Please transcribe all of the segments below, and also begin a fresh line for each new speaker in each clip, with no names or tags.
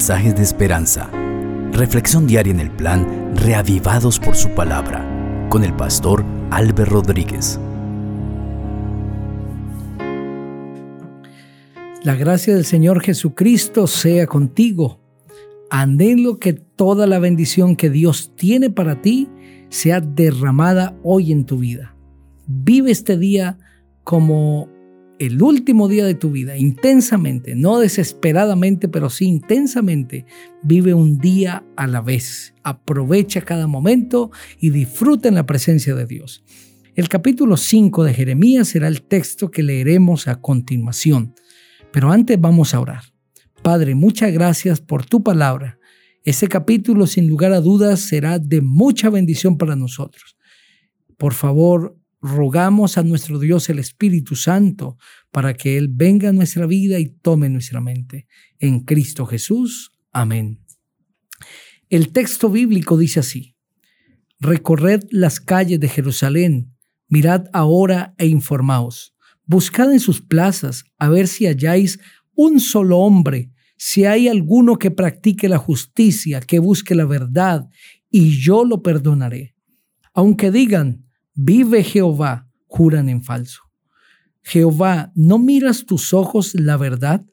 mensajes de esperanza. Reflexión diaria en el plan Reavivados por su palabra con el pastor Álvaro Rodríguez.
La gracia del Señor Jesucristo sea contigo. Anhelo que toda la bendición que Dios tiene para ti sea derramada hoy en tu vida. Vive este día como el último día de tu vida, intensamente, no desesperadamente, pero sí intensamente. Vive un día a la vez. Aprovecha cada momento y disfruta en la presencia de Dios. El capítulo 5 de Jeremías será el texto que leeremos a continuación. Pero antes vamos a orar. Padre, muchas gracias por tu palabra. Ese capítulo, sin lugar a dudas, será de mucha bendición para nosotros. Por favor, rogamos a nuestro Dios el Espíritu Santo para que Él venga a nuestra vida y tome nuestra mente. En Cristo Jesús. Amén. El texto bíblico dice así, Recorred las calles de Jerusalén, mirad ahora e informaos, buscad en sus plazas a ver si halláis un solo hombre, si hay alguno que practique la justicia, que busque la verdad, y yo lo perdonaré. Aunque digan, Vive Jehová, juran en falso. Jehová, ¿no miras tus ojos la verdad?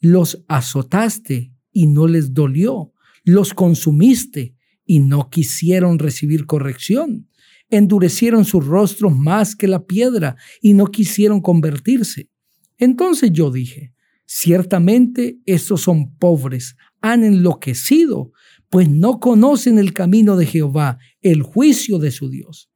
Los azotaste y no les dolió. Los consumiste y no quisieron recibir corrección. Endurecieron sus rostros más que la piedra y no quisieron convertirse. Entonces yo dije, ciertamente estos son pobres, han enloquecido, pues no conocen el camino de Jehová, el juicio de su Dios.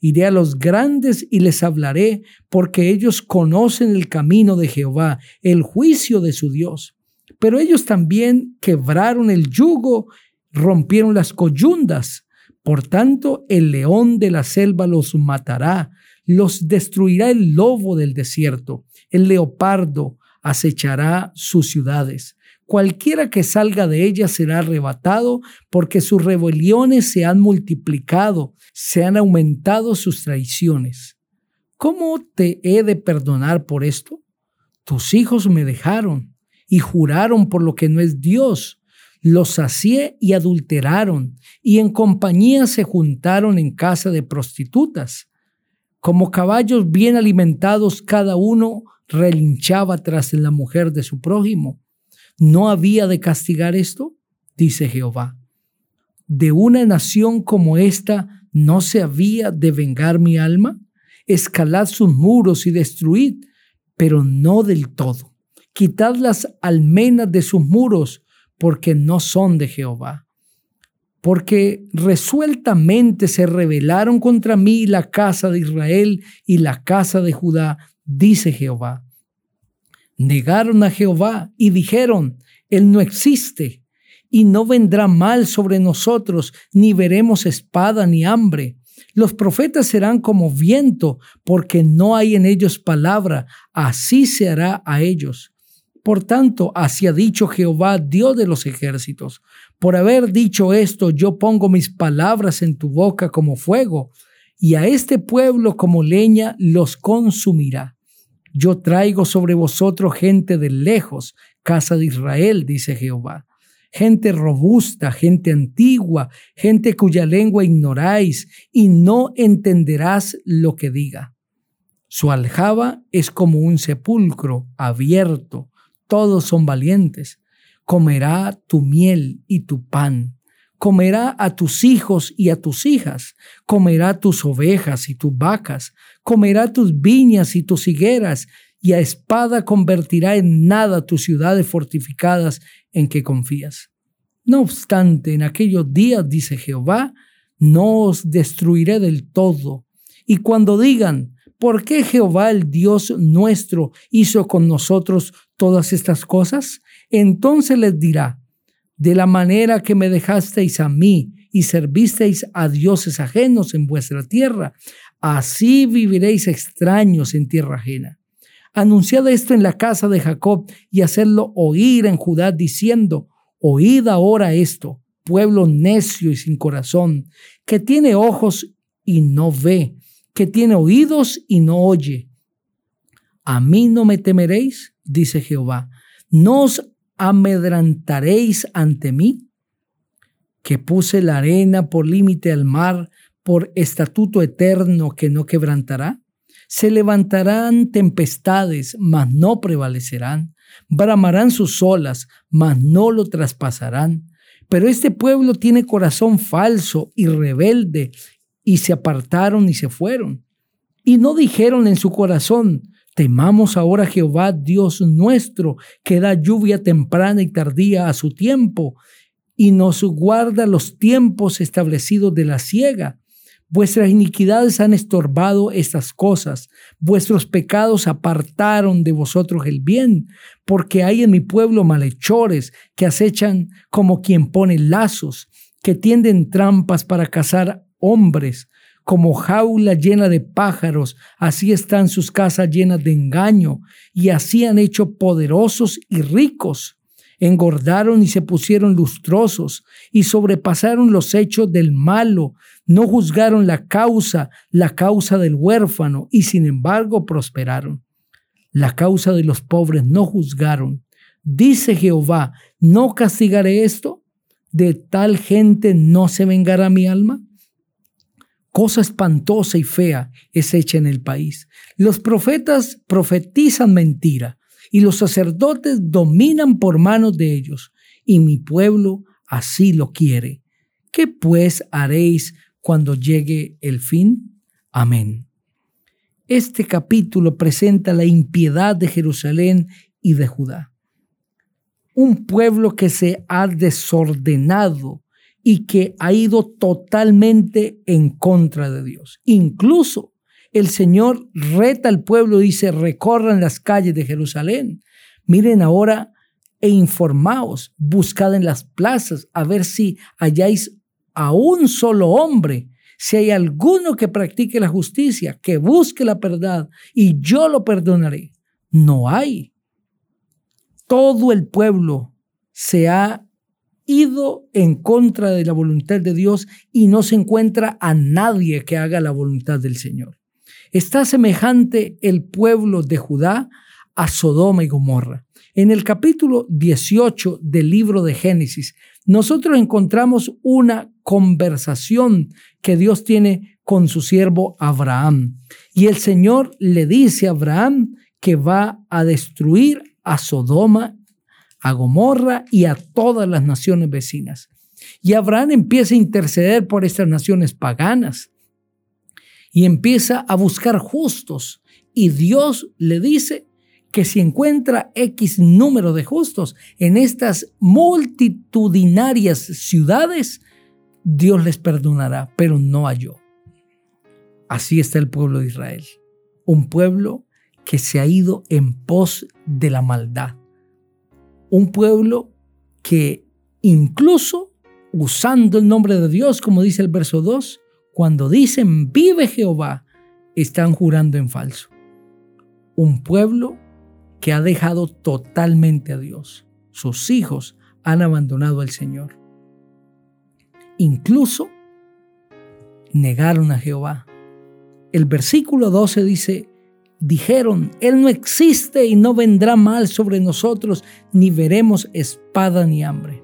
Iré a los grandes y les hablaré, porque ellos conocen el camino de Jehová, el juicio de su Dios. Pero ellos también quebraron el yugo, rompieron las coyundas. Por tanto, el león de la selva los matará, los destruirá el lobo del desierto, el leopardo acechará sus ciudades. Cualquiera que salga de ella será arrebatado, porque sus rebeliones se han multiplicado, se han aumentado sus traiciones. ¿Cómo te he de perdonar por esto? Tus hijos me dejaron y juraron por lo que no es Dios. Los sacié y adulteraron, y en compañía se juntaron en casa de prostitutas. Como caballos bien alimentados, cada uno relinchaba tras la mujer de su prójimo ¿No había de castigar esto? Dice Jehová. ¿De una nación como esta no se había de vengar mi alma? Escalad sus muros y destruid, pero no del todo. Quitad las almenas de sus muros, porque no son de Jehová. Porque resueltamente se rebelaron contra mí la casa de Israel y la casa de Judá, dice Jehová negaron a Jehová y dijeron, Él no existe y no vendrá mal sobre nosotros, ni veremos espada ni hambre. Los profetas serán como viento, porque no hay en ellos palabra, así se hará a ellos. Por tanto, así ha dicho Jehová, Dios de los ejércitos, por haber dicho esto, yo pongo mis palabras en tu boca como fuego, y a este pueblo como leña los consumirá. Yo traigo sobre vosotros gente de lejos, casa de Israel, dice Jehová. Gente robusta, gente antigua, gente cuya lengua ignoráis y no entenderás lo que diga. Su aljaba es como un sepulcro abierto, todos son valientes. Comerá tu miel y tu pan comerá a tus hijos y a tus hijas, comerá tus ovejas y tus vacas, comerá tus viñas y tus higueras, y a espada convertirá en nada tus ciudades fortificadas en que confías. No obstante, en aquellos días, dice Jehová, no os destruiré del todo. Y cuando digan, ¿por qué Jehová el Dios nuestro hizo con nosotros todas estas cosas? Entonces les dirá, de la manera que me dejasteis a mí y servisteis a dioses ajenos en vuestra tierra, así viviréis extraños en tierra ajena. Anunciad esto en la casa de Jacob y hacedlo oír en Judá, diciendo, oíd ahora esto, pueblo necio y sin corazón, que tiene ojos y no ve, que tiene oídos y no oye. A mí no me temeréis, dice Jehová, no os amedrantaréis ante mí? Que puse la arena por límite al mar, por estatuto eterno que no quebrantará. Se levantarán tempestades, mas no prevalecerán. Bramarán sus olas, mas no lo traspasarán. Pero este pueblo tiene corazón falso y rebelde, y se apartaron y se fueron. Y no dijeron en su corazón, temamos ahora a Jehová Dios nuestro, que da lluvia temprana y tardía a su tiempo, y nos guarda los tiempos establecidos de la siega Vuestras iniquidades han estorbado estas cosas. Vuestros pecados apartaron de vosotros el bien, porque hay en mi pueblo malhechores que acechan como quien pone lazos, que tienden trampas para cazar hombres. Como jaula llena de pájaros, así están sus casas llenas de engaño, y así han hecho poderosos y ricos engordaron y se pusieron lustrosos y sobrepasaron los hechos del malo, no juzgaron la causa, la causa del huérfano, y sin embargo prosperaron. La causa de los pobres no juzgaron. Dice Jehová, ¿no castigaré esto? ¿De tal gente no se vengará mi alma? Cosa espantosa y fea es hecha en el país. Los profetas profetizan mentira y los sacerdotes dominan por manos de ellos, y mi pueblo así lo quiere. ¿Qué pues haréis cuando llegue el fin? Amén. Este capítulo presenta la impiedad de Jerusalén y de Judá. Un pueblo que se ha desordenado y que ha ido totalmente en contra de Dios. Incluso el Señor reta al pueblo, dice, recorran las calles de Jerusalén. Miren ahora e informaos, buscad en las plazas a ver si halláis a un solo hombre, si hay alguno que practique la justicia, que busque la verdad, y yo lo perdonaré. No hay. Todo el pueblo se ha ido en contra de la voluntad de Dios y no se encuentra a nadie que haga la voluntad del Señor. Está semejante el pueblo de Judá a Sodoma y Gomorra. En el capítulo 18 del libro de Génesis, nosotros encontramos una conversación que Dios tiene con su siervo Abraham. Y el Señor le dice a Abraham que va a destruir a Sodoma, a Gomorra y a todas las naciones vecinas. Y Abraham empieza a interceder por estas naciones paganas y empieza a buscar justos. Y Dios le dice que si encuentra X número de justos en estas multitudinarias ciudades, Dios les perdonará, pero no yo. Así está el pueblo de Israel, un pueblo que se ha ido en pos de la maldad, un pueblo que incluso usando el nombre de Dios, como dice el verso 2, cuando dicen vive Jehová, están jurando en falso. Un pueblo que ha dejado totalmente a Dios. Sus hijos han abandonado al Señor. Incluso negaron a Jehová. El versículo 12 dice, dijeron, Él no existe y no vendrá mal sobre nosotros, ni veremos espada ni hambre.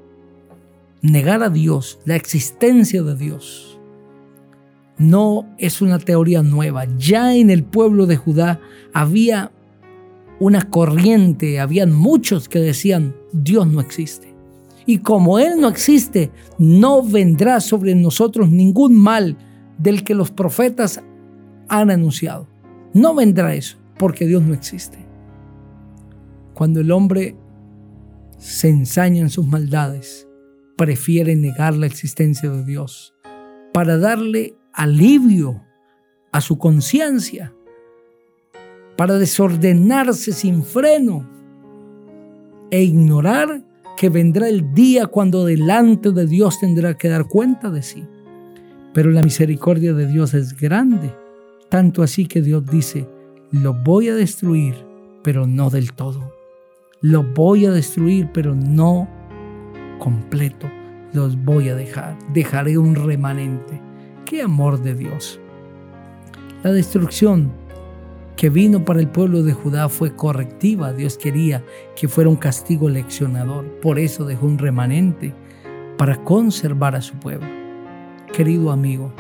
Negar a Dios, la existencia de Dios no es una teoría nueva. Ya en el pueblo de Judá había una corriente, habían muchos que decían, Dios no existe. Y como Él no existe, no vendrá sobre nosotros ningún mal del que los profetas han anunciado. No vendrá eso, porque Dios no existe. Cuando el hombre se ensaña en sus maldades, prefiere negar la existencia de Dios para darle alivio a su conciencia para desordenarse sin freno e ignorar que vendrá el día cuando delante de Dios tendrá que dar cuenta de sí. Pero la misericordia de Dios es grande, tanto así que Dios dice, lo voy a destruir, pero no del todo. Lo voy a destruir, pero no completo. Los voy a dejar. Dejaré un remanente. ¡Qué amor de Dios! La destrucción que vino para el pueblo de Judá fue correctiva. Dios quería que fuera un castigo leccionador. Por eso dejó un remanente para conservar a su pueblo. Querido amigo,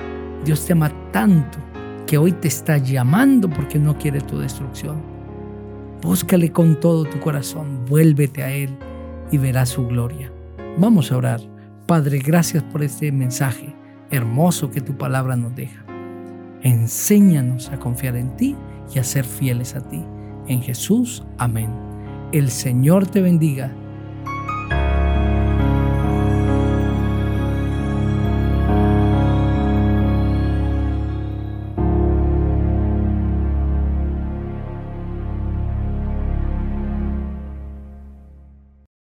Dios te ama tanto que hoy te está llamando porque no quiere tu destrucción. Búscale con todo tu corazón, vuélvete a Él y verás su gloria. Vamos a orar. Padre, gracias por este mensaje hermoso que tu palabra nos deja. Enséñanos a confiar en ti y a ser fieles a ti. En Jesús, amén. El Señor te bendiga